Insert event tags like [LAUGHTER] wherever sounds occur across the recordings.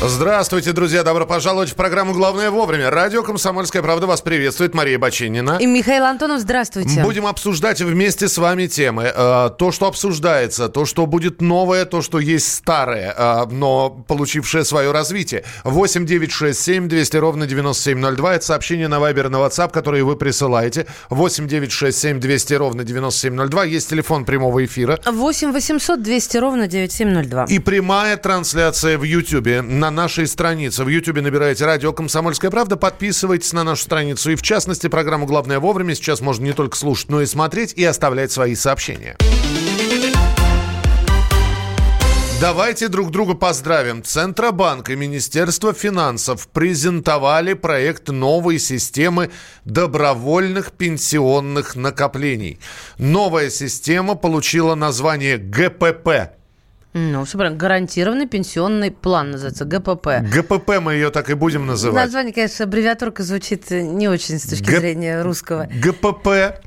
Здравствуйте, друзья. Добро пожаловать в программу «Главное вовремя». Радио «Комсомольская правда» вас приветствует. Мария Бочинина. И Михаил Антонов, здравствуйте. Будем обсуждать вместе с вами темы. Э, то, что обсуждается, то, что будет новое, то, что есть старое, э, но получившее свое развитие. 8 9 6 7 200 ровно 9702. Это сообщение на Вайбер, на WhatsApp, которые вы присылаете. 8 9 6 7 200 ровно 9702. Есть телефон прямого эфира. 8 800 200 ровно 9702. И прямая трансляция в Ютьюбе на на нашей странице. В Ютьюбе набираете «Радио Комсомольская правда», подписывайтесь на нашу страницу. И в частности, программу «Главное вовремя» сейчас можно не только слушать, но и смотреть и оставлять свои сообщения. Давайте друг друга поздравим. Центробанк и Министерство финансов презентовали проект новой системы добровольных пенсионных накоплений. Новая система получила название ГПП ну, все правильно. Гарантированный пенсионный план называется, ГПП. ГПП мы ее так и будем называть. Название, конечно, аббревиатурка звучит не очень с точки Г... зрения русского. ГПП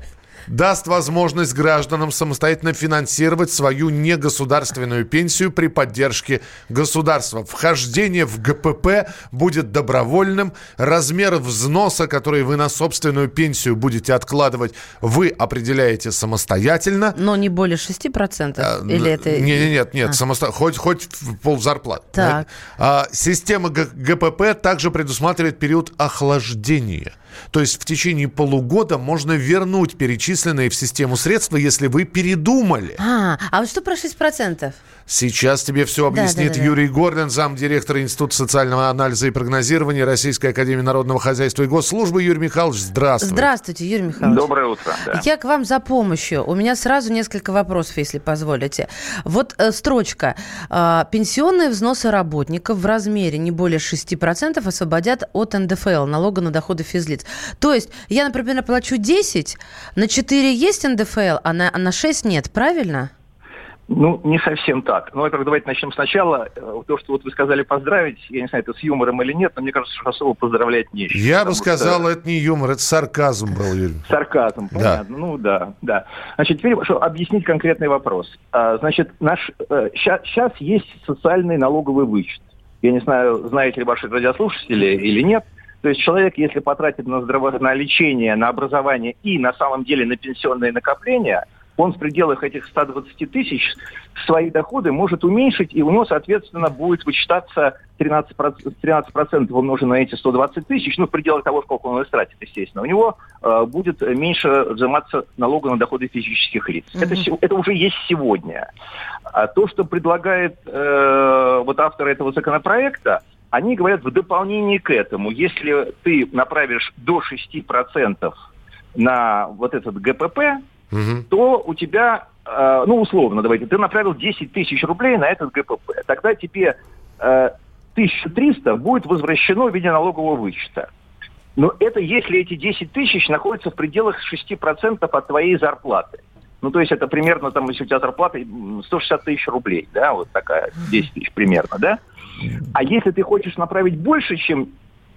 даст возможность гражданам самостоятельно финансировать свою негосударственную пенсию при поддержке государства. Вхождение в ГПП будет добровольным. Размер взноса, который вы на собственную пенсию будете откладывать, вы определяете самостоятельно. Но не более 6%? А, Или это... Нет, нет, нет, а. самосто... хоть, хоть пол зарплаты. Так. А, система ГПП также предусматривает период охлаждения. То есть в течение полугода можно вернуть перечисленные в систему средства, если вы передумали. А, а вот что про 6%? Сейчас тебе все объяснит да, да, да, Юрий Горлин, замдиректора Института социального анализа и прогнозирования Российской Академии Народного Хозяйства и Госслужбы. Юрий Михайлович, здравствуйте. Здравствуйте, Юрий Михайлович. Доброе утро. Да. Я к вам за помощью. У меня сразу несколько вопросов, если позволите. Вот э, строчка. Э, пенсионные взносы работников в размере не более 6% освободят от НДФЛ, налога на доходы физлиц. То есть я, например, плачу 10, на 4 есть НДФЛ, а на, а на 6 нет, правильно? Ну, не совсем так. Ну, во-первых, давайте начнем сначала. Э, то, что вот вы сказали поздравить, я не знаю, это с юмором или нет, но мне кажется, что особо поздравлять нечего. Я бы сказал, что... это не юмор, это сарказм был, Юрий. Сарказм, понятно. Да. Ну, да, да. Значит, теперь что, объяснить конкретный вопрос. А, значит, наш, сейчас э, есть социальный налоговый вычет. Я не знаю, знаете ли ваши радиослушатели или нет. То есть человек, если потратит на здраво... на лечение, на образование и на самом деле на пенсионные накопления – он в пределах этих 120 тысяч свои доходы может уменьшить, и у него, соответственно, будет вычитаться 13%, 13 умноженное на эти 120 тысяч, ну, в пределах того, сколько он истратит, естественно. У него э, будет меньше взиматься налога на доходы физических лиц. Mm-hmm. Это, это уже есть сегодня. А то, что предлагает э, вот автор этого законопроекта, они говорят в дополнение к этому, если ты направишь до 6% на вот этот ГПП, угу. то у тебя, э, ну, условно, давайте, ты направил 10 тысяч рублей на этот ГПП. Тогда тебе э, 1300 будет возвращено в виде налогового вычета. Но это если эти 10 тысяч находятся в пределах 6% от твоей зарплаты. Ну, то есть это примерно, там, если у тебя зарплата 160 тысяч рублей, да, вот такая, 10 тысяч примерно, да? А если ты хочешь направить больше, чем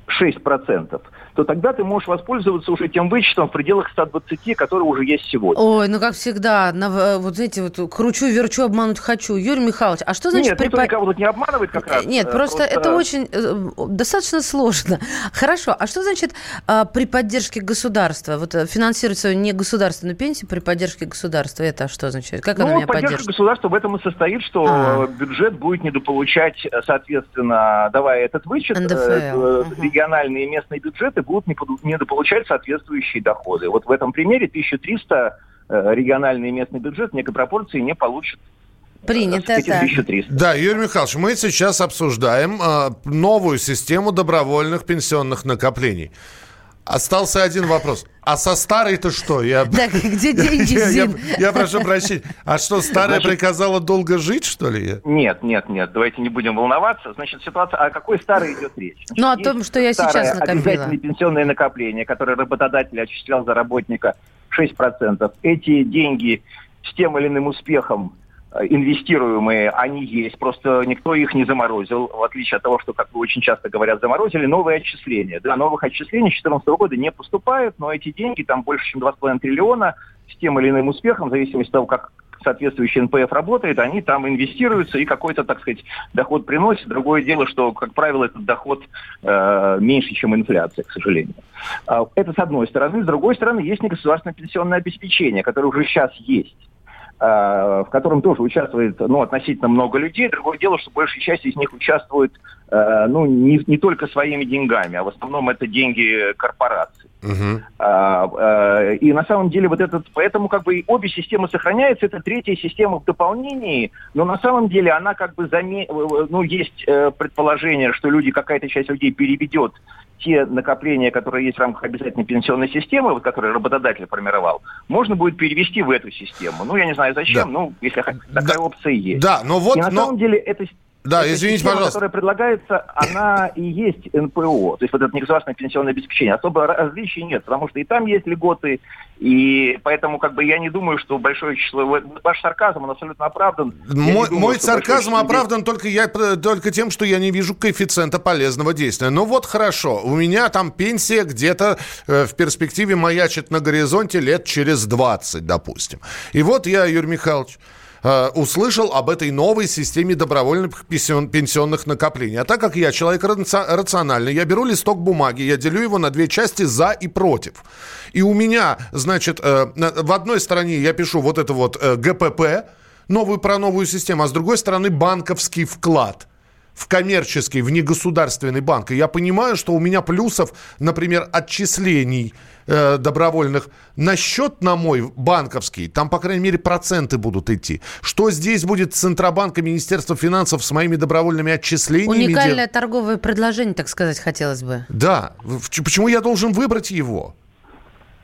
6%, то тогда ты можешь воспользоваться уже тем вычетом в пределах 120, который уже есть сегодня. Ой, ну как всегда, на, э, вот знаете, вот кручу, верчу, обмануть хочу. Юрий Михайлович, а что значит... Нет, припа... никто тут не обманывает как раз. Нет, просто, просто это очень, э, достаточно сложно. [LAUGHS] Хорошо, а что значит а, при поддержке государства? Вот э, финансировать свою негосударственную пенсию при поддержке государства, это что означает? Как ну, она меня поддержка поддержит? государства в этом и состоит, что а. бюджет будет недополучать, соответственно, давая этот вычет, НДФЛ. Региональные и местные бюджеты будут недополучать соответствующие доходы. Вот в этом примере 1300 э, региональный и местный бюджет в некой пропорции не получат Принято, 1300. Да, Юрий Михайлович, мы сейчас обсуждаем э, новую систему добровольных пенсионных накоплений. Остался один вопрос. А со старой-то что? Я... [LAUGHS] Да, где деньги, [LAUGHS] я, я, я прошу прощения. А что, старая Значит, приказала долго жить, что ли? Нет, нет, нет. Давайте не будем волноваться. Значит, ситуация... О какой старой идет речь? Значит, ну, о том, что я сейчас накопила. обязательные пенсионные накопления, которые работодатель осуществлял за работника 6%. Эти деньги с тем или иным успехом инвестируемые, они есть, просто никто их не заморозил, в отличие от того, что, как вы очень часто говорят, заморозили новые отчисления. Да, новых отчислений с 2014 года не поступают, но эти деньги, там больше, чем 2,5 триллиона, с тем или иным успехом, в зависимости от того, как соответствующий НПФ работает, они там инвестируются и какой-то, так сказать, доход приносят. Другое дело, что, как правило, этот доход э, меньше, чем инфляция, к сожалению. А, это с одной стороны. С другой стороны, есть негосударственное пенсионное обеспечение, которое уже сейчас есть. Э, в котором тоже участвует ну, относительно много людей. Другое дело, что большая часть из них участвует э, ну, не, не только своими деньгами, а в основном это деньги корпораций. Uh-huh. А, а, и на самом деле вот этот, поэтому как бы обе системы сохраняются, это третья система в дополнении, но на самом деле она как бы заме... ну есть предположение, что люди, какая-то часть людей переведет те накопления, которые есть в рамках обязательной пенсионной системы, вот, которые работодатель формировал, можно будет перевести в эту систему. Ну, я не знаю зачем, да. ну, если такая да. опция есть. Да, но вот... И на но... самом деле это да, Эта извините, система, пожалуйста. которая предлагается, она и есть НПО, то есть вот это негосударственное пенсионное обеспечение. Особо различий нет, потому что и там есть льготы, и поэтому как бы я не думаю, что большое число... Ваш сарказм, он абсолютно оправдан. Мой, думаю, мой сарказм оправдан только, я, только тем, что я не вижу коэффициента полезного действия. Ну вот хорошо, у меня там пенсия где-то э, в перспективе маячит на горизонте лет через 20, допустим. И вот я, Юрий Михайлович, Э, услышал об этой новой системе добровольных пенсионных накоплений. А так как я человек рациональный, я беру листок бумаги, я делю его на две части за и против. И у меня, значит, э, в одной стороне я пишу вот это вот э, ГПП, новую про новую систему, а с другой стороны банковский вклад – в коммерческий, в негосударственный банк. И я понимаю, что у меня плюсов, например, отчислений э, добровольных на счет на мой банковский, там, по крайней мере, проценты будут идти. Что здесь будет Центробанк и Министерство финансов с моими добровольными отчислениями? Уникальное торговое предложение, так сказать, хотелось бы. Да. Почему я должен выбрать его?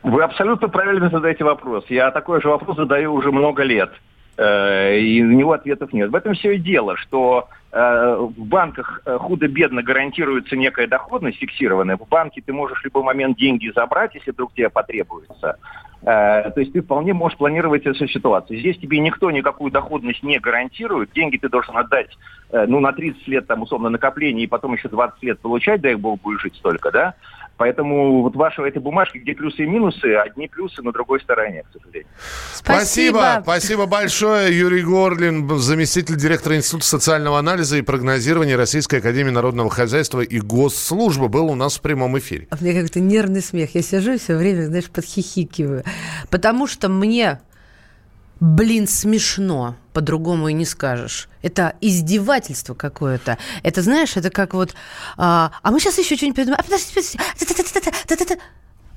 Вы абсолютно правильно задаете вопрос. Я такой же вопрос задаю уже много лет. Э, и на него ответов нет. В этом все и дело, что в банках э, худо-бедно гарантируется некая доходность фиксированная. В банке ты можешь в любой момент деньги забрать, если вдруг тебе потребуется. То есть ты вполне можешь планировать эту ситуацию. Здесь тебе никто никакую доходность не гарантирует. Деньги ты должен отдать ну, на 30 лет там, условно накопления и потом еще 20 лет получать, дай бог, будешь жить столько, да? Поэтому вот ваши этой бумажки, где плюсы и минусы, одни плюсы на другой стороне, к сожалению. Спасибо. Спасибо, Спасибо большое. Юрий Горлин, заместитель директора Института социального анализа и прогнозирования Российской Академии Народного Хозяйства и Госслужбы был у нас в прямом эфире. А у меня как-то нервный смех. Я сижу и все время, знаешь, подхихикиваю. Потому что мне блин, смешно. По-другому и не скажешь. Это издевательство какое-то. Это, знаешь, это как вот... А, а мы сейчас еще что-нибудь придумаем. А, подожди, подожди.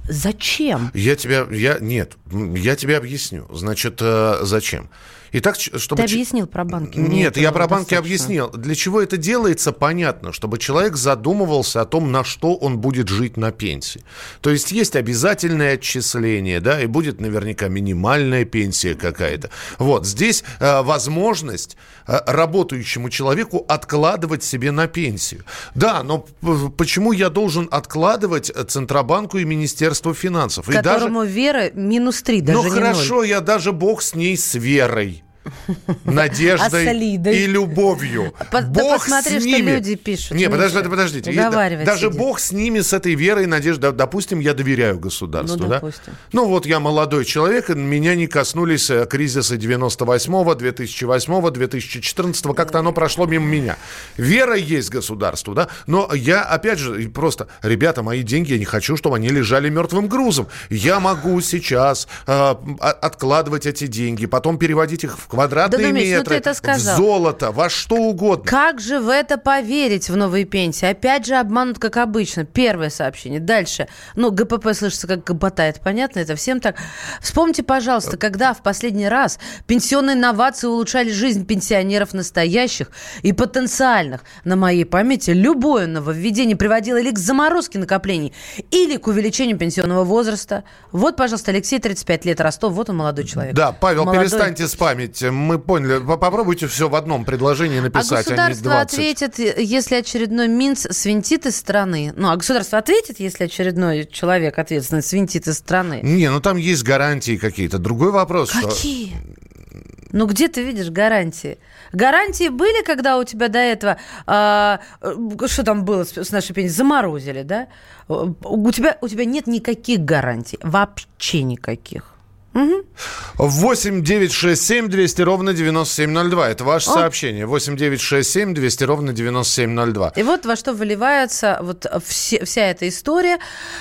Зачем? Я тебя... Я, нет, я тебе объясню. Значит, э, зачем? Итак, чтобы... Ты объяснил про банки. Нет, я про банки объяснил. Для чего это делается, понятно, чтобы человек задумывался о том, на что он будет жить на пенсии. То есть есть обязательное отчисление, да, и будет наверняка минимальная пенсия какая-то. Вот, здесь э, возможность э, работающему человеку откладывать себе на пенсию. Да, но почему я должен откладывать Центробанку и Министерству финансов? Которому и даже... вера минус три, даже Ну хорошо, 0. я даже бог с ней, с верой [LAUGHS] надеждой и любовью. [LAUGHS] По, Бог да посмотри, с ними. что люди пишут. Не, подождите, подождите. Даже сидит. Бог с ними, с этой верой и надеждой. Допустим, я доверяю государству. Ну, допустим. да? ну вот я молодой человек, меня не коснулись кризиса 98-го, 2008-го, 2014-го. Как-то оно прошло мимо меня. Вера есть государству, да? Но я, опять же, просто, ребята, мои деньги, я не хочу, чтобы они лежали мертвым грузом. Я могу сейчас э, откладывать эти деньги, потом переводить их в квадратные да, метры, ну ты это сказал. в золото, во что угодно. Как же в это поверить, в новые пенсии? Опять же обманут, как обычно. Первое сообщение. Дальше. Ну, ГПП слышится как ГПТА, это понятно, это всем так. Вспомните, пожалуйста, когда в последний раз пенсионные инновации улучшали жизнь пенсионеров настоящих и потенциальных. На моей памяти любое нововведение приводило или к заморозке накоплений, или к увеличению пенсионного возраста. Вот, пожалуйста, Алексей, 35 лет, Ростов, вот он молодой человек. Да, Павел, молодой... перестаньте спамить мы поняли. Попробуйте все в одном предложении написать, а государство а не 20. ответит, если очередной Минц свинтит из страны. Ну, а государство ответит, если очередной человек ответственный свинтит из страны. Не, ну там есть гарантии какие-то. Другой вопрос. Какие? Что... Ну где ты видишь гарантии? Гарантии были, когда у тебя до этого, э, что там было с, с нашей пенсией, заморозили, да? У тебя, у тебя нет никаких гарантий, вообще никаких. Угу. 8 9 6 7 200 ровно 9702. Это ваше О. сообщение. 8 9 6 7 200 ровно 9702. И вот во что выливается вот все, вся эта история.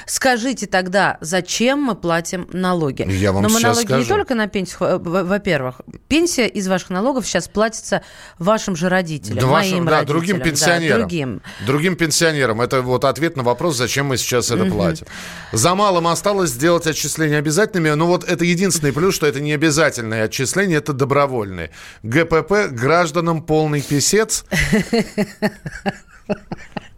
Скажите тогда, зачем мы платим налоги? Я вам Но мы налоги скажу. не только на пенсию. Во-первых, пенсия из ваших налогов сейчас платится вашим же родителям, да, моим да, родителям. другим пенсионерам. Да, другим. другим пенсионерам. Это вот ответ на вопрос, зачем мы сейчас это угу. платим. За малым осталось сделать отчисления обязательными. Но вот это единственное единственный плюс, что это не обязательное отчисление, это добровольные. ГПП гражданам полный писец.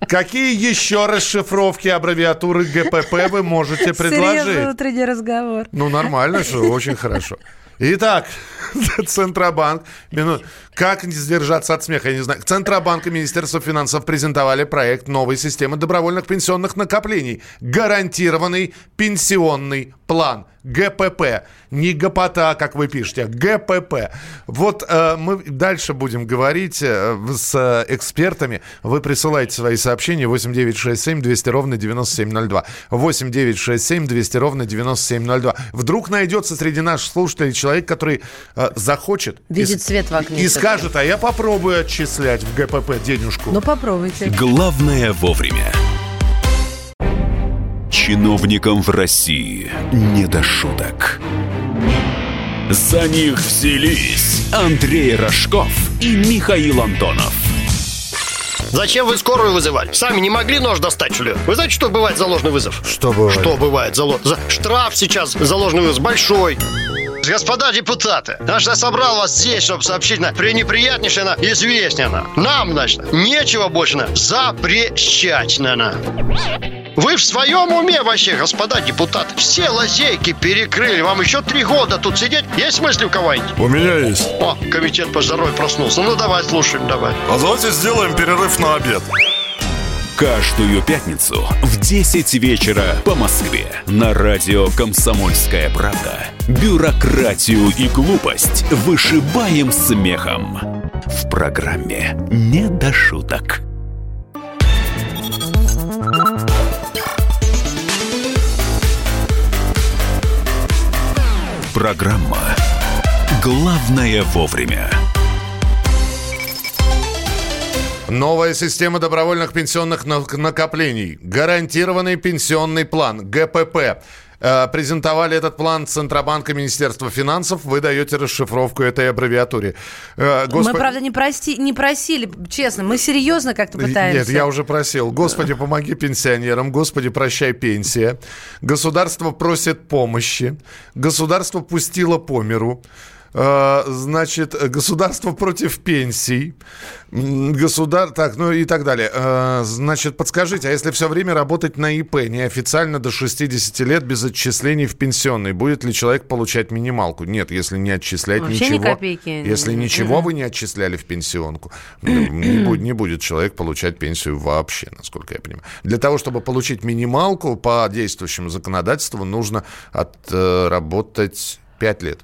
Какие еще расшифровки аббревиатуры ГПП вы можете предложить? Серьезный утренний разговор. Ну, нормально, что очень хорошо. Итак, [LAUGHS] Центробанк. Как не сдержаться от смеха, я не знаю. Центробанк и Министерство финансов презентовали проект новой системы добровольных пенсионных накоплений. Гарантированный пенсионный план. ГПП. Не ГПТА, как вы пишете, а ГПП. Вот э, мы дальше будем говорить э, с экспертами. Вы присылайте свои сообщения 8967 200 ровно 9702. 8967 200 ровно 9702. Вдруг найдется среди наших слушателей человек, который э, захочет... Видит и, свет в окне. И скажет, а я попробую отчислять в ГПП денежку. Ну попробуйте. Главное вовремя. Чиновникам в России не до шуток. За них взялись Андрей Рожков и Михаил Антонов. Зачем вы скорую вызывали? Сами не могли нож достать, что ли? Вы знаете, что бывает за ложный вызов? Что бывает? Что бывает за, ло... за... Штраф сейчас за ложный вызов большой. Господа депутаты, значит, я собрал вас здесь, чтобы сообщить на пренеприятнейшее на известнее на. Нам, значит, нечего больше на запрещать на. Вы в своем уме вообще, господа депутаты? Все лазейки перекрыли. Вам еще три года тут сидеть? Есть мысли у кого-нибудь? У меня есть. О, комитет по здоровью проснулся. Ну, давай, слушаем, давай. А давайте сделаем перерыв на обед. Каждую пятницу в 10 вечера по Москве на радио «Комсомольская правда» бюрократию и глупость вышибаем смехом. В программе «Не до шуток». Программа «Главное вовремя». Новая система добровольных пенсионных накоплений. Гарантированный пенсионный план. ГПП. Э, презентовали этот план Центробанка Министерства финансов. Вы даете расшифровку этой аббревиатуре. Э, Господ... Мы, правда, не, прости... не просили, честно. Мы серьезно как-то пытаемся. Нет, я уже просил. Господи, помоги пенсионерам. Господи, прощай пенсия. Государство просит помощи. Государство пустило по миру. Э, значит, государство против пенсий, государ... так, ну и так далее. Э, значит, подскажите, а если все время работать на ИП, неофициально до 60 лет без отчислений в пенсионный, будет ли человек получать минималку? Нет, если не отчислять Вообще ничего. Ни копейки. Если ничего вы не отчисляли в пенсионку, не будет, не будет человек получать пенсию вообще, насколько я понимаю. Для того, чтобы получить минималку по действующему законодательству, нужно отработать 5 лет.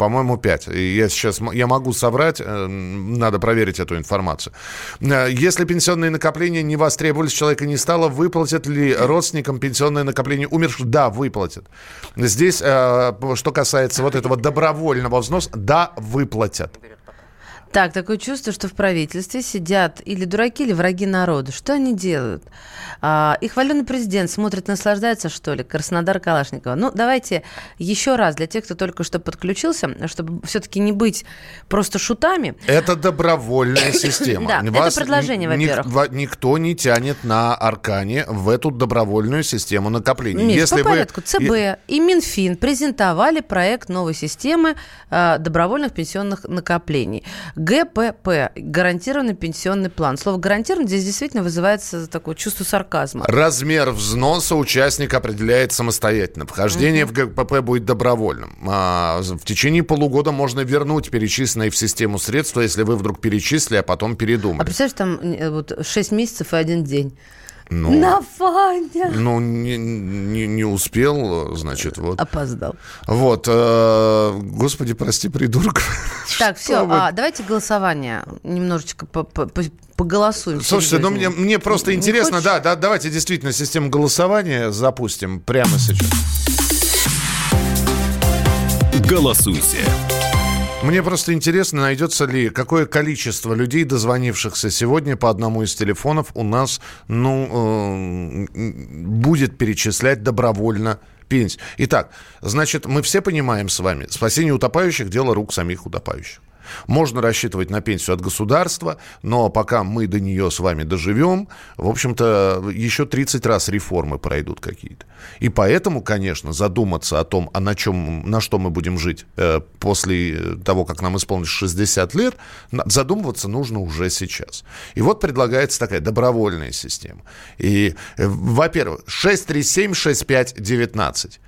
По-моему, 5. Я сейчас я могу соврать, э, надо проверить эту информацию. Э, если пенсионные накопления не востребовались, человека не стало, выплатят ли родственникам пенсионное накопление умерших? Да, выплатят. Здесь, э, что касается вот этого добровольного взноса, да, выплатят. Так, такое чувство, что в правительстве сидят или дураки, или враги народа. Что они делают? А, их хваленый президент смотрит, наслаждается, что ли? Краснодар Калашникова. Ну, давайте еще раз для тех, кто только что подключился, чтобы все-таки не быть просто шутами. Это добровольная [COUGHS] система. Да, это предложение, во-первых. Никто не тянет на Аркане в эту добровольную систему накопления. Миш, Если по порядку. ЦБ и Минфин презентовали проект новой системы а, добровольных пенсионных накоплений. ГПП – гарантированный пенсионный план. Слово «гарантированный» здесь действительно вызывается такое чувство сарказма. Размер взноса участник определяет самостоятельно. Вхождение угу. в ГПП будет добровольным. А в течение полугода можно вернуть перечисленные в систему средства, если вы вдруг перечислили, а потом передумали. А представляешь, там э, вот 6 месяцев и один день. Ну, Нафаня! ну не, не, не успел, значит, вот. Опоздал. Вот, э, господи, прости, придурок. [LAUGHS] Так, все, вы? а, давайте голосование. Немножечко по- по- по- поголосуем. Слушайте, ну мне, мне просто Не интересно, хочешь? да, да, давайте действительно систему голосования запустим прямо сейчас. Голосуйте. Мне просто интересно, найдется ли какое количество людей, дозвонившихся сегодня по одному из телефонов, у нас, ну, э, будет перечислять добровольно пенсию. Итак, значит, мы все понимаем с вами, спасение утопающих – дело рук самих утопающих. Можно рассчитывать на пенсию от государства, но пока мы до нее с вами доживем, в общем-то, еще 30 раз реформы пройдут какие-то. И поэтому, конечно, задуматься о том, а на, чем, на что мы будем жить э, после того, как нам исполнится 60 лет, задумываться нужно уже сейчас. И вот предлагается такая добровольная система. И, э, во-первых, 637-6519.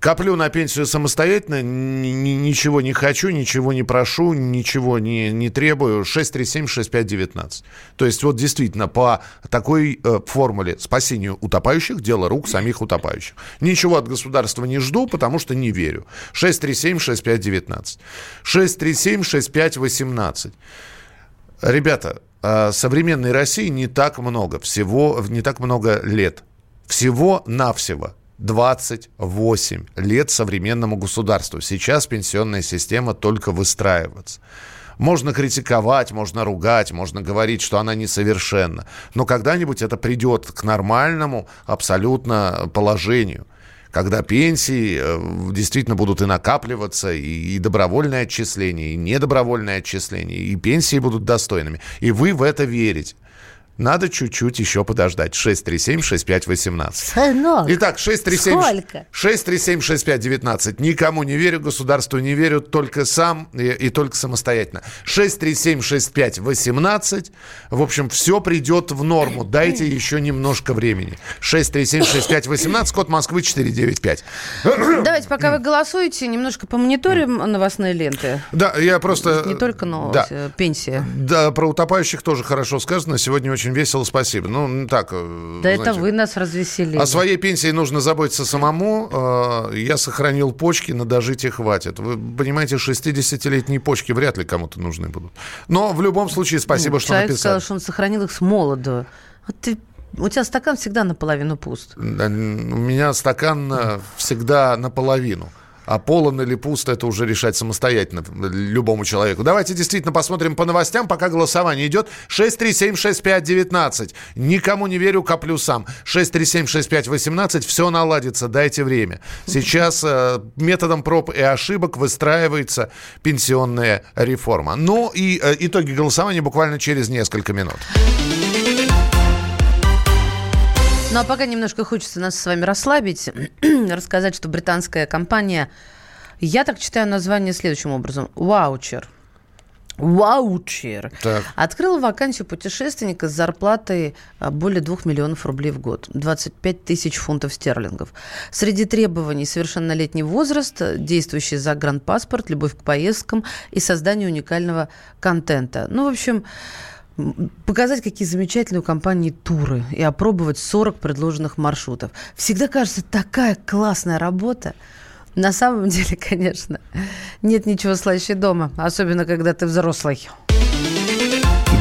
Коплю на пенсию самостоятельно, ни- ни- ничего не хочу, ничего не прошу, ничего не, не требую. 637-6519. То есть вот действительно по такой э, формуле спасению утопающих – дело рук самих утопающих. Ничего от государства не жду, потому что не верю. 637-6519. 637-6518. Ребята, э, современной России не так много, всего, не так много лет. Всего-навсего 28 лет современному государству. Сейчас пенсионная система только выстраивается. Можно критиковать, можно ругать, можно говорить, что она несовершенна. Но когда-нибудь это придет к нормальному абсолютно положению когда пенсии э, действительно будут и накапливаться, и, и добровольное отчисление, и недобровольное отчисление, и пенсии будут достойными. И вы в это верите. Надо чуть-чуть еще подождать. 637-6518. Сынок, Итак, 637... Сколько? 637-6519. Никому не верю, государству не верю, только сам и, и только самостоятельно. 637-6518. В общем, все придет в норму. Дайте еще немножко времени. 637-6518, код Москвы 495. Давайте, пока вы голосуете, немножко помониторим новостные ленты. Да, я просто... Не только новость, Да. э, пенсия. Да, про утопающих тоже хорошо сказано. Сегодня очень весело, спасибо. Ну, так... э, Да это знаете, вы нас развеселили. О своей пенсии нужно заботиться самому. Э, Я сохранил почки, на дожитие хватит. Вы понимаете, 60-летние почки вряд ли кому-то нужны будут. Но в любом случае спасибо, что Человек написали. сказал, что он сохранил их с молоду. Вот ты, у тебя стакан всегда наполовину пуст. У меня стакан э, всегда наполовину. А полон или пуст, это уже решать самостоятельно любому человеку. Давайте действительно посмотрим по новостям, пока голосование идет. 637-6519. Никому не верю, коплю сам. 637-6518. Все наладится, дайте время. Сейчас э, методом проб и ошибок выстраивается пенсионная реформа. Ну и э, итоги голосования буквально через несколько минут. Ну а пока немножко хочется нас с вами расслабить, [CLEARS THROAT] рассказать, что британская компания, я так читаю название следующим образом, Ваучер. Ваучер. Так. Открыла вакансию путешественника с зарплатой а, более 2 миллионов рублей в год. 25 тысяч фунтов стерлингов. Среди требований совершеннолетний возраст, действующий загранпаспорт, любовь к поездкам и создание уникального контента. Ну, в общем, показать, какие замечательные у компании туры и опробовать 40 предложенных маршрутов. Всегда кажется, такая классная работа. На самом деле, конечно, нет ничего слаще дома, особенно когда ты взрослый.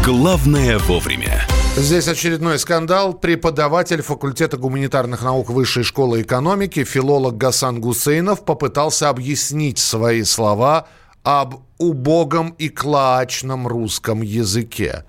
Главное вовремя. Здесь очередной скандал. Преподаватель факультета гуманитарных наук Высшей школы экономики, филолог Гасан Гусейнов попытался объяснить свои слова об убогом и клоачном русском языке.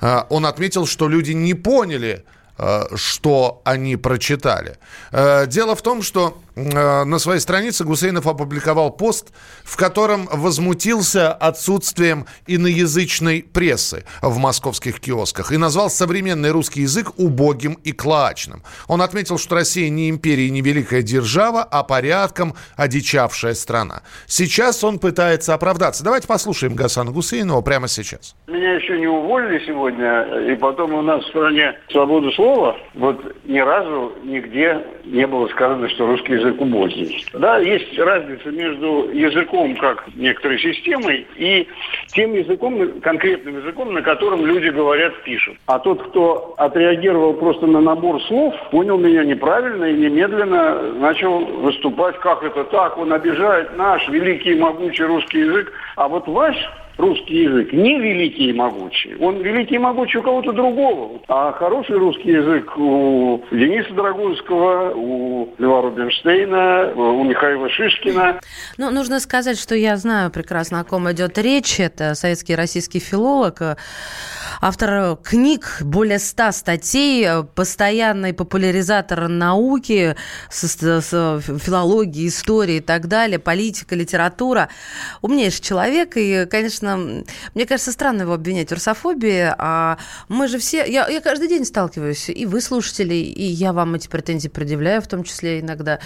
А, Он отметил, что люди не поняли, э, что они прочитали. Э, Дело в том, что на своей странице Гусейнов опубликовал пост, в котором возмутился отсутствием иноязычной прессы в московских киосках и назвал современный русский язык убогим и клоачным. Он отметил, что Россия не империя и не великая держава, а порядком одичавшая страна. Сейчас он пытается оправдаться. Давайте послушаем Гасана Гусейнова прямо сейчас. Меня еще не уволили сегодня, и потом у нас в стране свободу слова, вот ни разу нигде не было сказано, что русский язык убогий. Да, есть разница между языком как некоторой системой и тем языком, конкретным языком, на котором люди говорят, пишут. А тот, кто отреагировал просто на набор слов, понял меня неправильно и немедленно начал выступать, как это так, он обижает наш великий могучий русский язык. А вот ваш русский язык не великий и могучий. Он великий и могучий у кого-то другого. А хороший русский язык у Дениса Драгунского, у Льва Рубинштейна, у Михаила Шишкина. Ну, нужно сказать, что я знаю прекрасно, о ком идет речь. Это советский и российский филолог, автор книг, более ста статей, постоянный популяризатор науки, с, с, филологии, истории и так далее, политика, литература. Умнейший человек, и, конечно, мне кажется, странно его обвинять в русофобии, а мы же все... Я, я каждый день сталкиваюсь, и вы, слушатели, и я вам эти претензии предъявляю, в том числе иногда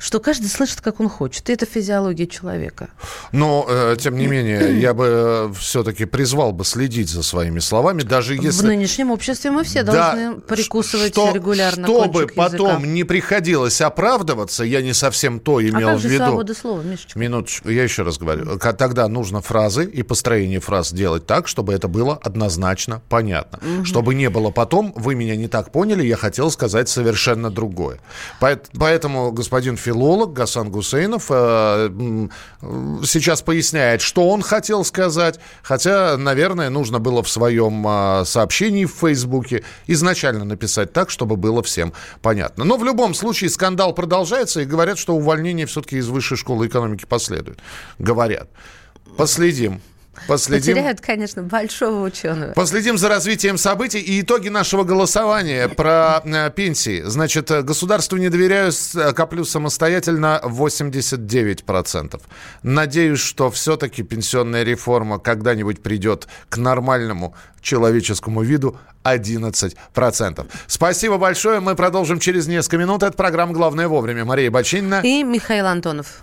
что каждый слышит, как он хочет. И это физиология человека. Но, э, тем не менее, я бы э, все-таки призвал бы следить за своими словами, даже если... В нынешнем обществе мы все да, должны прикусывать что, регулярно Чтобы потом языка. не приходилось оправдываться, я не совсем то имел а как в виду. свобода слова, Мишечка? Минуточку, я еще раз говорю. Тогда нужно фразы и построение фраз делать так, чтобы это было однозначно понятно. Угу. Чтобы не было потом, вы меня не так поняли, я хотел сказать совершенно другое. Поэтому, господин Филипп, филолог Гасан Гусейнов э, сейчас поясняет, что он хотел сказать, хотя, наверное, нужно было в своем э, сообщении в Фейсбуке изначально написать так, чтобы было всем понятно. Но в любом случае скандал продолжается, и говорят, что увольнение все-таки из высшей школы экономики последует. Говорят. Последим. Последим, Потеряют, конечно, большого ученого. Последим за развитием событий и итоги нашего голосования про э, пенсии. Значит, э, государству не доверяю, э, коплю самостоятельно 89%. Надеюсь, что все-таки пенсионная реформа когда-нибудь придет к нормальному человеческому виду 11%. Спасибо большое. Мы продолжим через несколько минут. Это программа «Главное вовремя». Мария Бочинина. И Михаил Антонов.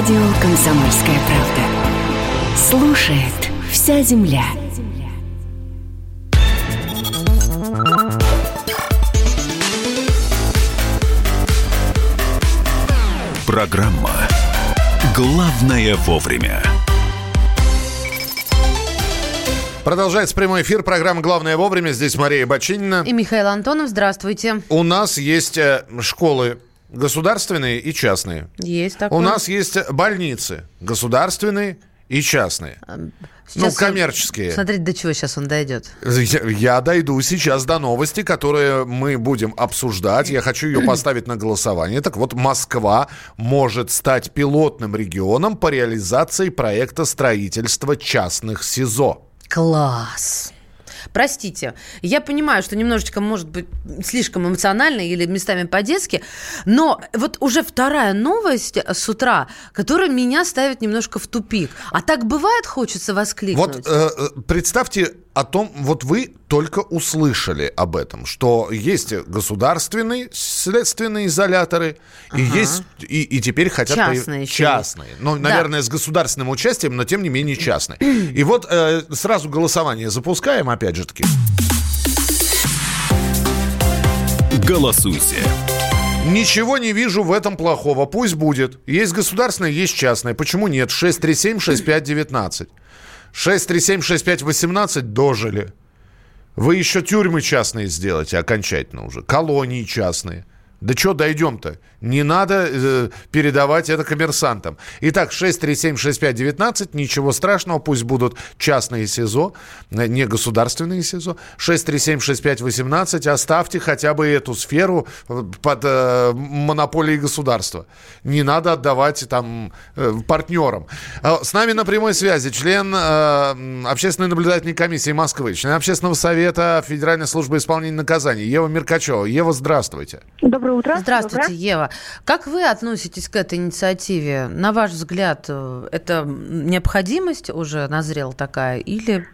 Радио «Комсомольская правда». Слушает вся земля. Программа «Главное вовремя». Продолжается прямой эфир. Программа «Главное вовремя». Здесь Мария Бочинина. И Михаил Антонов. Здравствуйте. У нас есть э, школы Государственные и частные. Есть такое. У нас есть больницы. Государственные и частные. Сейчас ну, коммерческие. Он, смотрите, до чего сейчас он дойдет. Я, я дойду сейчас до новости, которые мы будем обсуждать. Я хочу ее поставить на голосование. Так вот, Москва может стать пилотным регионом по реализации проекта строительства частных СИЗО. Класс! Простите, я понимаю, что немножечко, может быть, слишком эмоционально или местами по-детски, но вот уже вторая новость с утра, которая меня ставит немножко в тупик. А так бывает, хочется воскликнуть? Вот э, э представьте о том, вот вы только услышали об этом, что есть государственные следственные изоляторы, ага. и есть и, и теперь хотят частные, по... частные, ну, да. наверное, с государственным участием, но тем не менее частные. И вот э, сразу голосование запускаем, опять же таки. Голосуйте. Ничего не вижу в этом плохого. Пусть будет. Есть государственное, есть частное. Почему нет? 637-6519. 6376518 дожили. Вы еще тюрьмы частные сделаете окончательно уже. Колонии частные. Да что дойдем-то? Не надо э, передавать это коммерсантам. Итак, 6376519, ничего страшного, пусть будут частные СИЗО, э, не государственные СИЗО. 6376518, оставьте хотя бы эту сферу э, под э, монополией государства. Не надо отдавать там э, партнерам. Э, с нами на прямой связи член э, общественной наблюдательной комиссии Москвы, член общественного совета Федеральной службы исполнения наказаний Ева Меркачева. Ева, здравствуйте. Доброе утро. Здравствуйте, Доброе. Ева. Как вы относитесь к этой инициативе? На ваш взгляд, э, это необходимость уже назрела такая или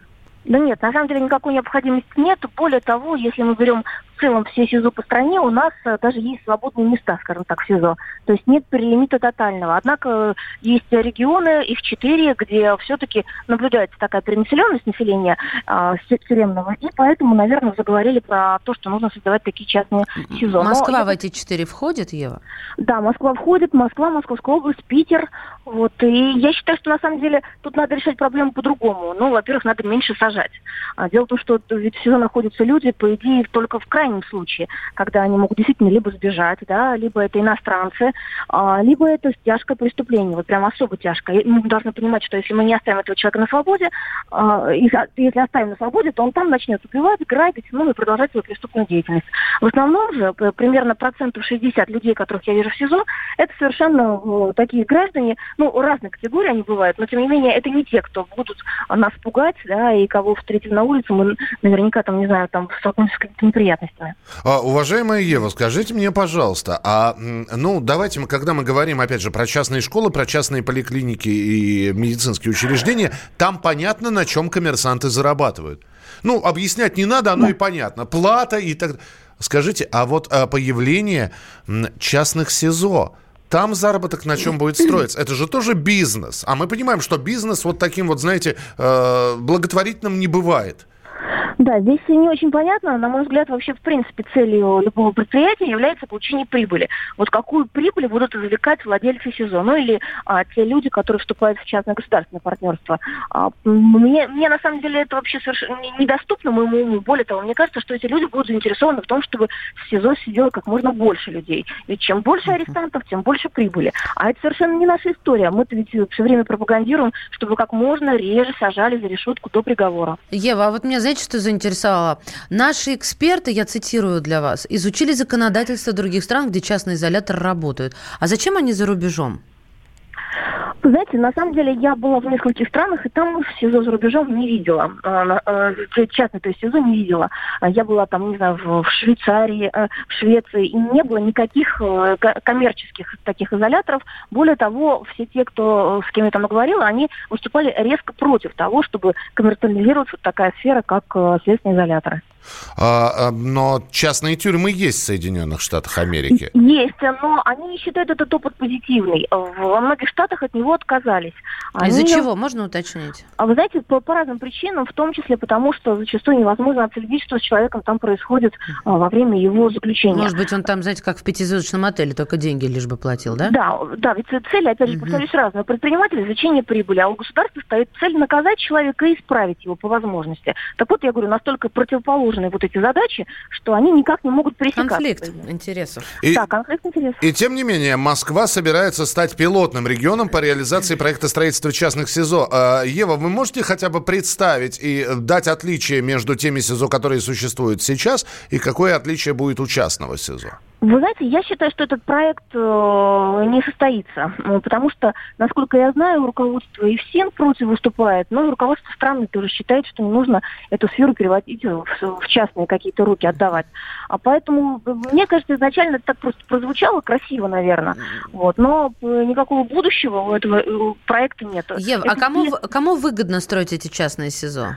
Да нет, на самом деле никакой необходимости нет. Более того, если мы берем в целом все СИЗО по стране, у нас э, даже есть свободные места, скажем так, в СИЗО. То есть нет перелимита тотального. Однако э, есть регионы, их четыре, где все-таки наблюдается такая перенаселенность населения э, тюремного. И поэтому, наверное, заговорили про то, что нужно создавать такие частные СИЗО. Но Москва я- в эти четыре входит, Ева? Да, Москва входит, Москва, Московская область, Питер. Вот. И я считаю, что на самом деле тут надо решать проблему по-другому. Ну, во-первых, надо меньше сажать. А Дело в том, что ведь всегда находятся люди, по идее, только в крайнем случае, когда они могут действительно либо сбежать, да, либо это иностранцы, а, либо это тяжкое преступление, вот прям особо тяжкое. Мы должны понимать, что если мы не оставим этого человека на свободе, а, если оставим на свободе, то он там начнет убивать, грабить, ну и продолжать свою преступную деятельность. В основном же примерно процентов 60 людей, которых я вижу в СИЗО, это совершенно э, такие граждане, ну, разных категорий они бывают, но тем не менее это не те, кто будут нас пугать, да, и кого встретим на улице, мы наверняка там, не знаю, там столкнемся с какими-то неприятностями. А, уважаемая Ева, скажите мне, пожалуйста, а ну давайте мы, когда мы говорим опять же про частные школы, про частные поликлиники и медицинские учреждения, там понятно, на чем коммерсанты зарабатывают. Ну, объяснять не надо, оно и понятно. Плата и так. Скажите, а вот а, появление частных СИЗО, там заработок на чем будет строиться? Это же тоже бизнес. А мы понимаем, что бизнес вот таким вот, знаете, э, благотворительным не бывает. Да, здесь не очень понятно. На мой взгляд, вообще, в принципе, целью любого предприятия является получение прибыли. Вот какую прибыль будут извлекать владельцы СИЗО, ну или а, те люди, которые вступают в частное государственное партнерство. А, мне, мне, на самом деле, это вообще совершенно не- недоступно моему уму. Более того, мне кажется, что эти люди будут заинтересованы в том, чтобы в СИЗО сидело как можно больше людей. Ведь чем больше арестантов, тем больше прибыли. А это совершенно не наша история. Мы-то ведь все время пропагандируем, чтобы как можно реже сажали за решетку до приговора. Ева, а вот меня, знаете, что заинтересовало? Наши эксперты, я цитирую для вас, изучили законодательство других стран, где частные изоляторы работают. А зачем они за рубежом? Знаете, на самом деле я была в нескольких странах, и там СИЗО за рубежом не видела. А, а, Частно, то есть СИЗО не видела. А Я была там, не знаю, в Швейцарии, э, в Швеции, и не было никаких э, ко- коммерческих таких изоляторов. Более того, все те, кто э, с кем я там говорила, они выступали резко против того, чтобы коммерциализировать вот такая сфера, как следственные изоляторы. А, а, но частные тюрьмы есть в Соединенных Штатах Америки. Есть, но они не считают этот опыт позитивный. Во многих штатах от него отказались. Из-за Они- чего? Можно уточнить? А вы знаете, по, по разным причинам, в том числе потому, что зачастую невозможно отследить, что с человеком там происходит а, во время его заключения. Может быть, он там, знаете, как в пятизвездочном отеле, только деньги лишь бы платил, да? Да, да, ведь цели, опять же, повторюсь, разные. У предпринимателя извлечение прибыли, а у государства стоит цель наказать человека и исправить его по возможности. Так вот, я говорю, настолько противоположны вот эти задачи, что они никак не могут пересекаться. Конфликт интересов. И- Да, конфликт интересов. И тем не менее, Москва собирается стать пилотным регионом по реализации проекта строительства частных СИЗО. А, Ева, вы можете хотя бы представить и дать отличие между теми СИЗО, которые существуют сейчас, и какое отличие будет у частного СИЗО? Вы знаете, я считаю, что этот проект э, не состоится, э, потому что, насколько я знаю, руководство и ФСИН против выступает, но руководство страны тоже считает, что не нужно эту сферу переводить в, в частные какие-то руки, отдавать. А поэтому, э, мне кажется, изначально это так просто прозвучало красиво, наверное, вот, но э, никакого будущего у этого э, проекта нет. Ева, а Это кому, не- в- кому выгодно строить эти частные СИЗО?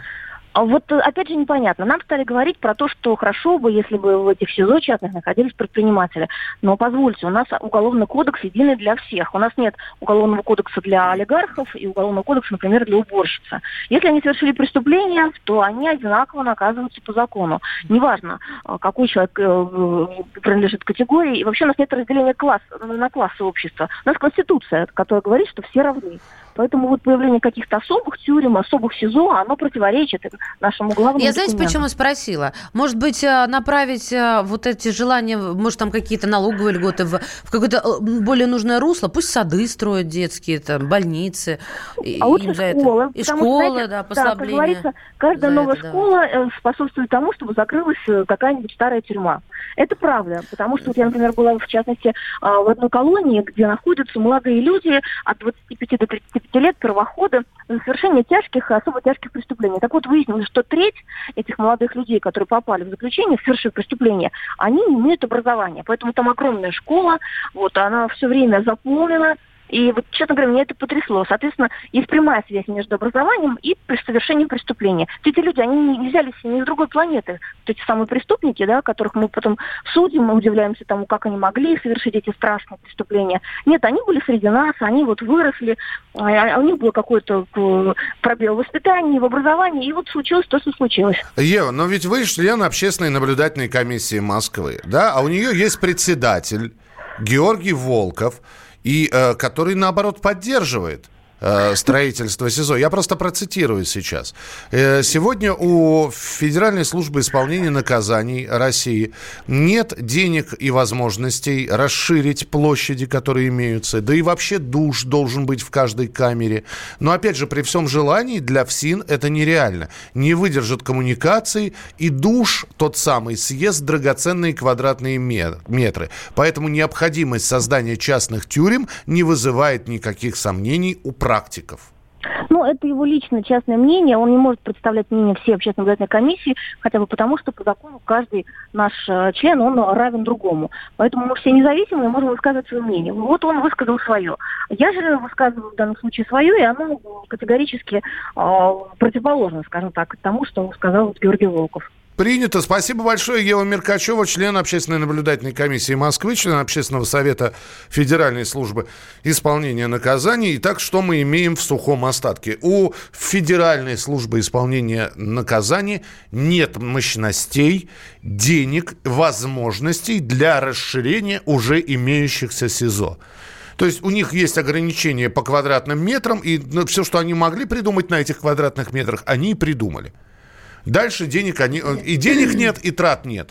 А вот э, опять же непонятно. Нам стали говорить про то, что хорошо бы, если бы в этих СИЗО частных находились предприниматели. Но позвольте, у нас уголовный кодекс единый для всех. У нас нет уголовного кодекса для олигархов и уголовного кодекса, например, для уборщицы. Если они совершили преступление, то они одинаково наказываются по закону. Неважно, э, какой человек э, принадлежит категории. И вообще у нас нет разделения класс, на классы общества. У нас конституция, которая говорит, что все равны. Поэтому вот появление каких-то особых тюрем, особых СИЗО, оно противоречит нашему главному Я знаете, документу. почему спросила? Может быть, э, направить э, вот эти желания, может, там какие-то налоговые льготы в, в какое-то э, более нужное русло? Пусть сады строят детские, там, больницы. и- А лучше им за это- школы. И потому что, школы, знаете, да, как послабление. говорится, каждая новая это, да. школа э, способствует тому, чтобы закрылась какая-нибудь старая тюрьма. Это правда, потому что вот я, например, была в частности а, в одной колонии, где находятся молодые люди от 25 до 35 лет, первоходы, за совершение тяжких и особо тяжких преступлений. Так вот, выяснилось, что треть этих молодых людей, которые попали в заключение, совершив преступление, они не имеют образования. Поэтому там огромная школа, вот, она все время заполнена, и вот, честно говоря, меня это потрясло. Соответственно, есть прямая связь между образованием и совершением преступления. Эти люди, они не взялись не с другой планеты. Вот эти самые преступники, да, которых мы потом судим, мы удивляемся тому, как они могли совершить эти страшные преступления. Нет, они были среди нас, они вот выросли, а а у них был какой-то э, пробел в воспитании, в образовании, и вот случилось то, что случилось. Ева, но ведь вы член общественной наблюдательной комиссии Москвы, да? А у нее есть председатель Георгий Волков, и, э, который, наоборот, поддерживает э, строительство СИЗО. Я просто процитирую сейчас. Э, Сегодня у Федеральной службы исполнения наказаний России нет денег и возможностей расширить площади, которые имеются. Да и вообще душ должен быть в каждой камере. Но, опять же, при всем желании для ФСИН это нереально. Не выдержат коммуникации, и душ тот самый съест драгоценные квадратные ме- метры. Поэтому необходимость создания частных тюрем не вызывает никаких сомнений у практиков. Ну, это его личное частное мнение. Он не может представлять мнение всей общественной наблюдательной комиссии, хотя бы потому, что по закону каждый наш э, член, он равен другому. Поэтому мы все независимые, можем высказывать свое мнение. Вот он высказал свое. Я же высказываю в данном случае свое, и оно категорически э, противоположно, скажем так, тому, что сказал Георгий Волков. Принято. Спасибо большое. Ева Меркачева, член общественной наблюдательной комиссии Москвы, член общественного совета Федеральной службы исполнения наказаний. Итак, что мы имеем в сухом остатке? У Федеральной службы исполнения наказаний нет мощностей, денег, возможностей для расширения уже имеющихся СИЗО. То есть у них есть ограничения по квадратным метрам, и ну, все, что они могли придумать на этих квадратных метрах, они и придумали. Дальше денег они... э, И денег нет, и трат нет.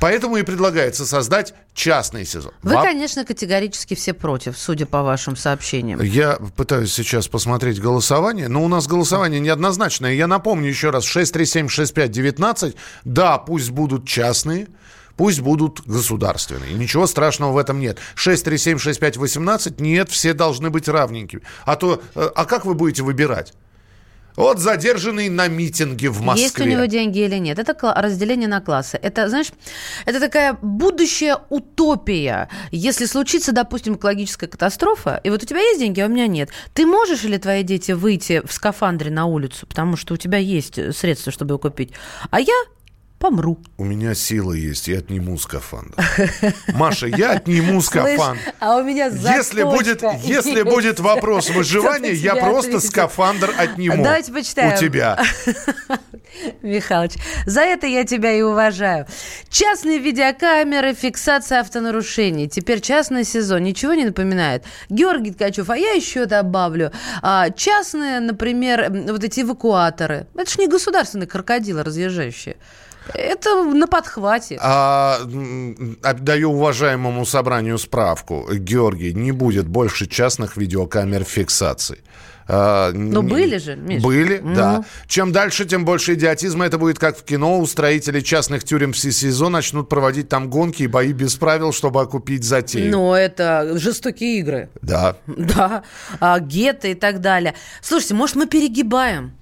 Поэтому и предлагается создать частный СИЗО. Вы, Вам- конечно, категорически все против, судя по вашим сообщениям. Я пытаюсь сейчас посмотреть голосование, но у нас голосование неоднозначное. Я напомню еще раз, 6376519, да, пусть будут частные, пусть будут государственные. Ничего страшного в этом нет. 6376518, нет, все должны быть равненькими. А то, э, а как вы будете выбирать? Вот задержанный на митинге в Москве. Есть у него деньги или нет. Это разделение на классы. Это, знаешь, это такая будущая утопия. Если случится, допустим, экологическая катастрофа, и вот у тебя есть деньги, а у меня нет. Ты можешь или твои дети выйти в скафандре на улицу, потому что у тебя есть средства, чтобы его купить, а я помру. У меня сила есть, я отниму скафандр. [LAUGHS] Маша, я отниму скафандр. Слышь, а у меня Если будет, если есть. будет вопрос [LAUGHS] выживания, я просто ответит. скафандр отниму. Давайте почитаем. У тебя. [LAUGHS] Михалыч, за это я тебя и уважаю. Частные видеокамеры, фиксация автонарушений. Теперь частный сезон. Ничего не напоминает? Георгий Ткачев, а я еще добавлю. А, частные, например, вот эти эвакуаторы. Это же не государственные крокодилы разъезжающие. Это на подхвате. А, отдаю уважаемому собранию справку. Георгий, не будет больше частных видеокамер фиксации. А, Но не- были же, Миш. Были, Ну. да. Чем дальше, тем больше идиотизма. Это будет как в кино. Устроители частных тюрем в СИЗО начнут проводить там гонки и бои без правил, чтобы окупить затею. Но это жестокие игры. Да. Да, а, гетто и так далее. Слушайте, может, мы перегибаем?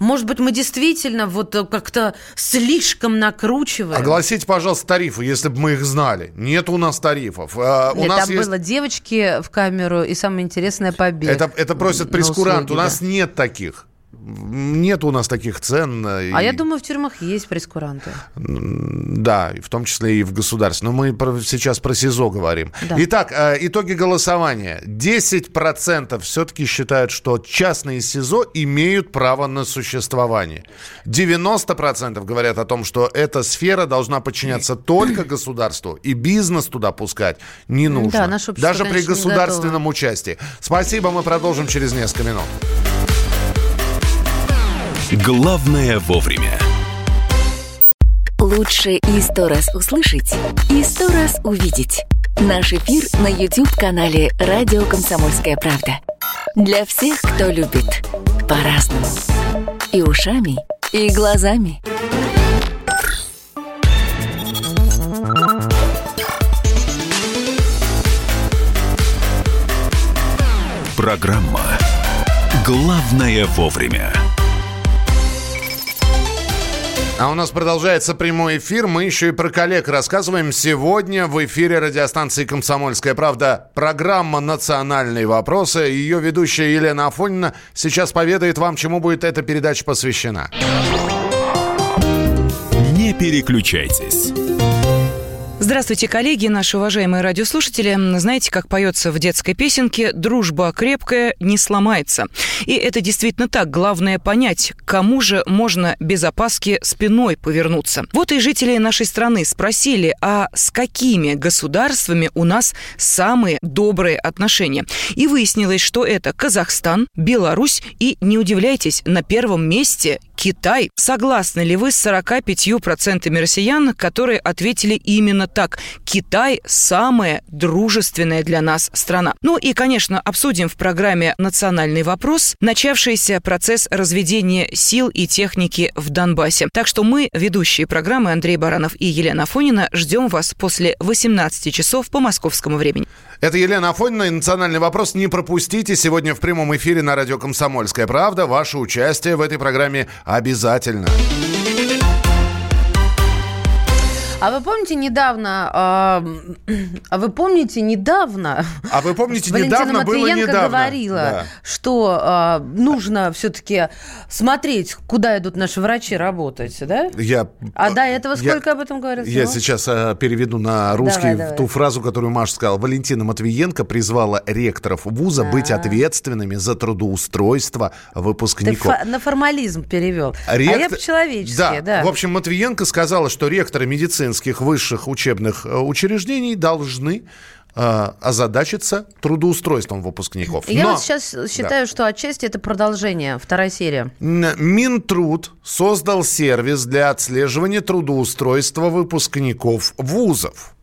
Может быть, мы действительно вот э, как-то слишком накручиваем? Огласите, пожалуйста, тарифы, если бы мы их знали. Нет у нас тарифов. А, у Нет, нас там есть... было девочки в камеру и самое интересное побег. Это, это просят прескурант. У нас нет таких. Нет у нас таких цен. А и- я думаю, в тюрьмах есть прескуранты. Да, в том числе и в государстве. Но мы про- сейчас про СИЗО говорим. Да. Итак, э, итоги голосования. 10% все-таки считают, что частные СИЗО имеют право на существование. 90% говорят о том, что эта сфера должна подчиняться только государству, и бизнес туда пускать не нужно. Да, общество, Даже при конечно, государственном участии. Спасибо, мы продолжим через несколько минут. Главное вовремя. Лучше и сто раз услышать, и сто раз увидеть. Наш эфир на YouTube-канале «Радио Комсомольская правда». Для всех, кто любит по-разному. И ушами, и глазами. Программа «Главное вовремя». А у нас продолжается прямой эфир. Мы еще и про коллег рассказываем. Сегодня в эфире радиостанции «Комсомольская правда» программа «Национальные вопросы». Ее ведущая Елена Афонина сейчас поведает вам, чему будет эта передача посвящена. Не переключайтесь. Здравствуйте, коллеги, наши уважаемые радиослушатели. Знаете, как поется в детской песенке «Дружба крепкая не сломается». И это действительно так. Главное понять, кому же можно без опаски спиной повернуться. Вот и жители нашей страны спросили, а с какими государствами у нас самые добрые отношения. И выяснилось, что это Казахстан, Беларусь и, не удивляйтесь, на первом месте Китай. Согласны ли вы с 45% россиян, которые ответили именно так? Китай – самая дружественная для нас страна. Ну и, конечно, обсудим в программе «Национальный вопрос» начавшийся процесс разведения сил и техники в Донбассе. Так что мы, ведущие программы Андрей Баранов и Елена Афонина, ждем вас после 18 часов по московскому времени. Это Елена Афонина и «Национальный вопрос». Не пропустите сегодня в прямом эфире на радио «Комсомольская правда». Ваше участие в этой программе обязательно. А вы помните недавно, а, а вы помните недавно, А вы помните, Валентина недавно было Матвиенко недавно. говорила, Да. что а, нужно все-таки смотреть, куда идут наши врачи работать, да? Я, А до этого я- сколько об этом говорил? Я всего? сейчас э, переведу на русский Давай, давай. ту фразу, которую Маша сказала. Валентина Матвиенко призвала ректоров вуза быть ответственными за трудоустройство Ты выпускников. фа- на формализм перевел. А я Ректор- по-человечески, да. да. В общем, Матвиенко сказала, что ректоры медицинских высших учебных э, учреждений должны э, озадачиться трудоустройством выпускников. Я Но- вот сейчас Да. считаю, что отчасти это продолжение, вторая серия. Минтруд создал сервис для отслеживания трудоустройства выпускников вузов.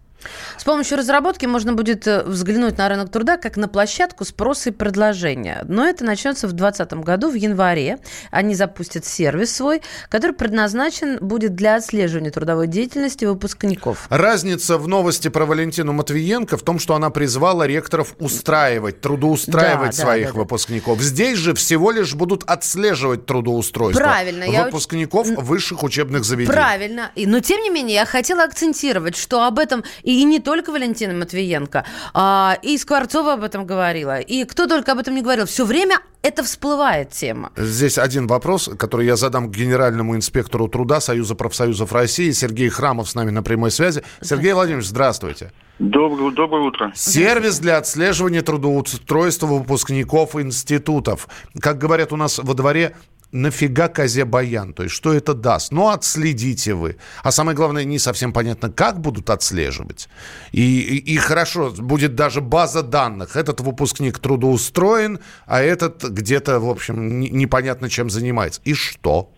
С помощью разработки можно будет э, взглянуть на рынок труда как на площадку спроса и предложения. Но это начнется в 2020 году, в январе. Они запустят сервис свой, который предназначен будет для отслеживания трудовой деятельности выпускников. Разница в новости про Валентину Матвиенко в том, что она призвала ректоров устраивать, трудоустраивать Да, своих да, да. выпускников. Здесь же всего лишь будут отслеживать трудоустройство Правильно, я выпускников высших учебных заведений. Правильно. Но тем не менее, я хотела акцентировать, что об этом и не только Валентина Матвиенко, а, и Скворцова об этом говорила, и кто только об этом не говорил. Все время это всплывает тема. Здесь один вопрос, который я задам генеральному инспектору труда Союза профсоюзов России. Сергей Храмов с нами на прямой связи. Сергей Владимирович, здравствуйте. Доброе, доброе утро. Сервис для отслеживания трудоустройства выпускников институтов. Как говорят у нас во дворе, нафига козе баян? То есть, что это даст? Ну, отследите вы. А самое главное, не совсем понятно, как будут отслеживать. И, и, и хорошо, будет даже база данных. Этот выпускник трудоустроен, а этот где-то, в общем, не- непонятно чем занимается. И что?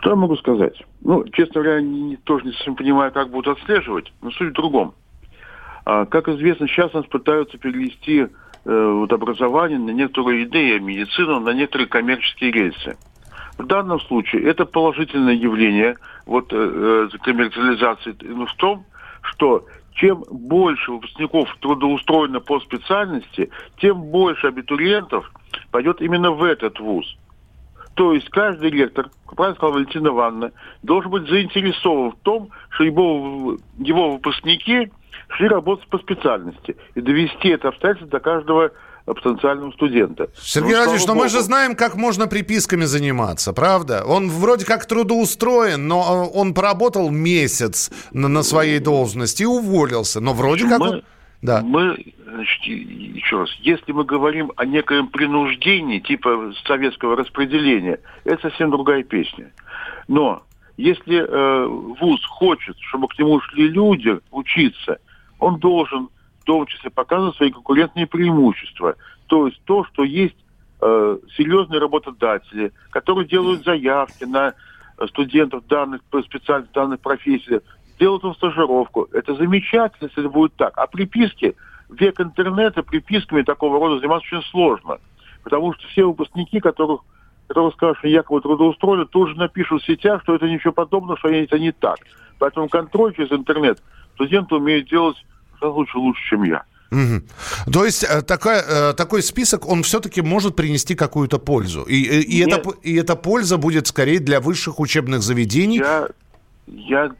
Что я могу сказать? Ну, честно говоря, не- тоже не совсем понимаю, как будут отслеживать, но суть в другом. А, как известно, сейчас нас пытаются перевести вот образование на некоторые идеи, медицину на некоторые коммерческие рельсы. В данном случае это положительное явление вот, э, э, коммерциализации в том, что чем больше выпускников трудоустроено по специальности, тем больше абитуриентов пойдет именно в этот вуз. То есть каждый ректор, как правильно сказала Валентина Ивановна, должен быть заинтересован в том, что его, его выпускники шли работать по специальности и довести это обстоятельство до каждого потенциального студента. Сергей Ну, Владимирович, но слава мы же богу. знаем, как можно приписками заниматься, правда? Он вроде как трудоустроен, но э, он поработал месяц на, на своей должности и уволился. Но вроде как... мы, он- Да. мы, значит, еще раз, если мы говорим о некоем принуждении, типа советского распределения, это совсем другая песня. Но если э, вуз хочет, чтобы к нему шли люди учиться, он должен в том числе показывать свои конкурентные преимущества. То есть то, что есть э, серьезные работодатели, которые делают заявки на э, студентов данных специальных данных профессий, делают им стажировку. Это замечательно, если это будет так. А приписки, век интернета, приписками такого рода заниматься очень сложно. Потому что все выпускники, которых, которые скажут, что якобы трудоустроены, тут же напишут в сетях, что это ничего подобного, что это не так. Поэтому контроль через интернет студенты умеют делать лучше, лучше, чем я. Мгм. То есть э, такая, э, такой список, он все-таки может принести какую-то пользу. И, и, и Нет. п- и эта польза будет скорее для высших учебных заведений. Я, я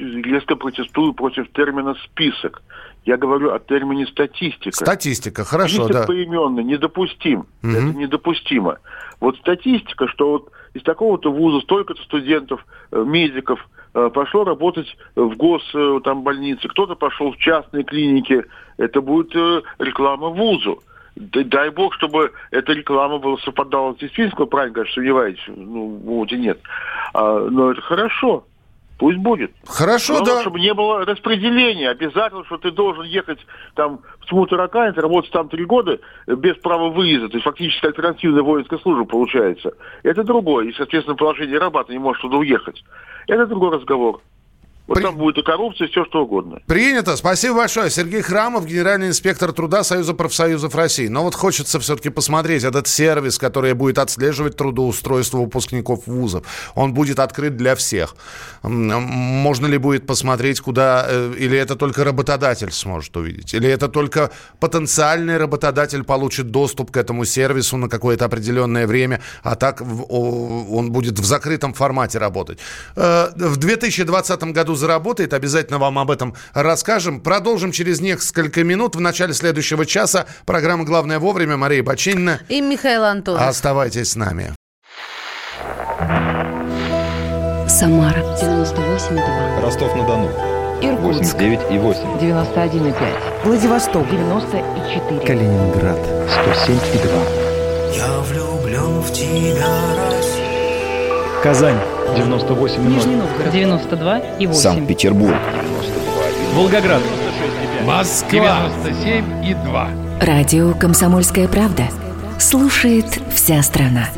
резко протестую против термина «список». Я говорю о термине «статистика». Статистика, хорошо, Список да. поименный недопустим. Мгм. Это недопустимо. Вот статистика, что вот из такого-то вуза столько-то студентов, э, медиков э, пошло работать в гос э, там больнице, кто-то пошел в частные клиники. Это будет э, реклама вузу. Дай бог, чтобы эта реклама была совпадала с действительно, вы правильно говорите, сомневаетесь, ну, в ВУЗе нет. А, но это хорошо. Пусть будет. Хорошо, Главное, да. чтобы не было распределения. Обязательно, что ты должен ехать там в Смутаракань, ты работать там три года без права выезда. То есть фактически альтернативная воинская служба получается. Это другое. И, соответственно, положение раба ты не можешь туда уехать. Это другой разговор. Вот там будет и коррупция, и все что угодно. Принято. Спасибо большое. Сергей Храмов, генеральный инспектор труда Союза профсоюзов России. Но вот хочется все-таки посмотреть этот сервис, который будет отслеживать трудоустройство выпускников вузов. Он будет открыт для всех. Можно ли будет посмотреть, куда... э, Или это только работодатель сможет увидеть? Или это только потенциальный работодатель получит доступ к этому сервису на какое-то определенное время, а так он будет в закрытом формате работать. Э, В 2020 году заработает, обязательно вам об этом расскажем. Продолжим через несколько минут. В начале следующего часа программа «Главное вовремя». Мария Бачинина. И Михаил Антонов. Оставайтесь с нами. Самара 98,2. Ростов-на-Дону. Иркутск. 89 и 8. 91,5. Владивосток. 94. Калининград 107 и 2. Я влюблен в тебя. Казань 98 Нижний Новгород. 92 и 8. Санкт-Петербург. Волгоград. Москва. 97 и 2. Радио «Комсомольская правда». Слушает вся страна.